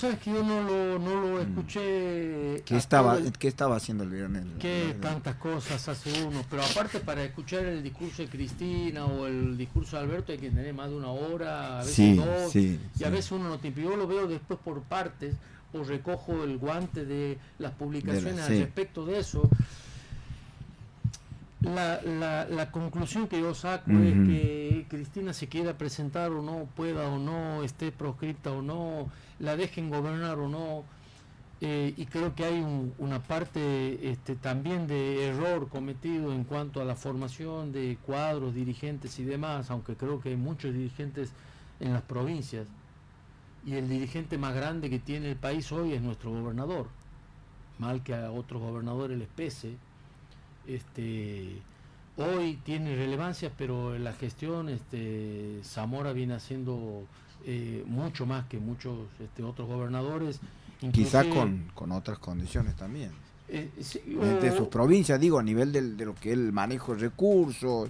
Sabes que yo no lo, no lo Mm. escuché. ¿Qué estaba, el- ¿Qué estaba haciendo el viernes? que tantas cosas hace uno, pero aparte para escuchar el discurso de Cristina o el discurso de Alberto hay que tener más de una hora, a veces Sí, dos, sí, y a veces uno no tiempo. Yo lo veo después por partes o recojo el guante de las publicaciones De la- al respecto de eso. La, la, la conclusión que yo saco es que Cristina se quiera presentar o no, pueda o no, esté proscripta o no, la dejen gobernar o no. Eh, y creo que hay un- una parte este, también de error cometido en cuanto a la formación de cuadros, dirigentes y demás, aunque creo que hay muchos dirigentes en las provincias. Y el dirigente más grande que tiene el país hoy es nuestro gobernador. Mal que a otros gobernadores les pese. Este, hoy tiene relevancia, pero la gestión este, Zamora viene haciendo eh, mucho más que muchos este, otros gobernadores. Quizá inclusive, con, con otras condiciones también. eh, sí, o- sus provincias, digo, a nivel del- de lo que es el manejo de recursos.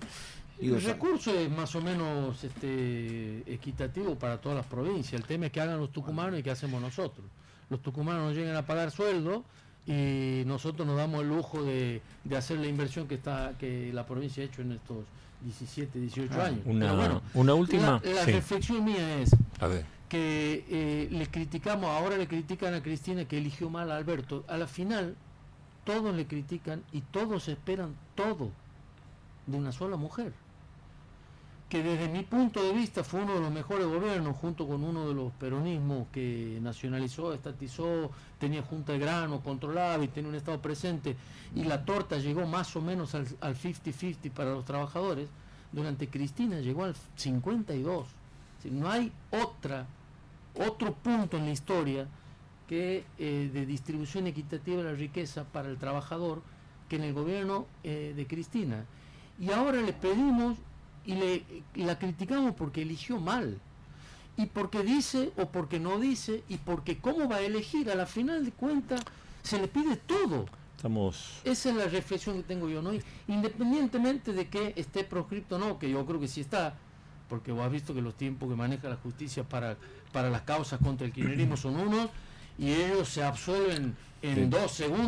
Digo, el recurso es más o menos este, equitativo para todas las provincias. El tema es que hagan los tucumanos y que hacemos nosotros. Los tucumanos nos llegan a pagar sueldo y nosotros nos damos el lujo de, de hacer la inversión que está que la provincia ha hecho en estos 17, 18 Ah, años. Una, Pero bueno, una última. la, la sí. reflexión mía es A ver. que eh, le criticamos, ahora le critican a Cristina que eligió mal a Alberto. A la final, todos le critican y todos esperan todo de una sola mujer. Que desde mi punto de vista fue uno de los mejores gobiernos, junto con uno de los peronismos que nacionalizó, estatizó, tenía junta de grano, controlaba y tenía un Estado presente, y la torta llegó más o menos al al 50-50 para los trabajadores. Durante Cristina llegó al 52. Es decir, no hay otra otro punto en la historia que eh, de distribución equitativa de la riqueza para el trabajador que en el gobierno eh, de Cristina. Y ahora le pedimos y le, la criticamos porque eligió mal. Y porque dice o porque no dice y porque cómo va a elegir. A la final de cuentas se le pide todo. Estamos. Esa es la reflexión que tengo yo, ¿no? Independientemente de que esté proscripto o no, que yo creo que sí está, porque vos has visto que los tiempos que maneja la justicia para, para las causas contra el kirchnerismo son unos, y ellos se absuelven en Sí. dos segundos.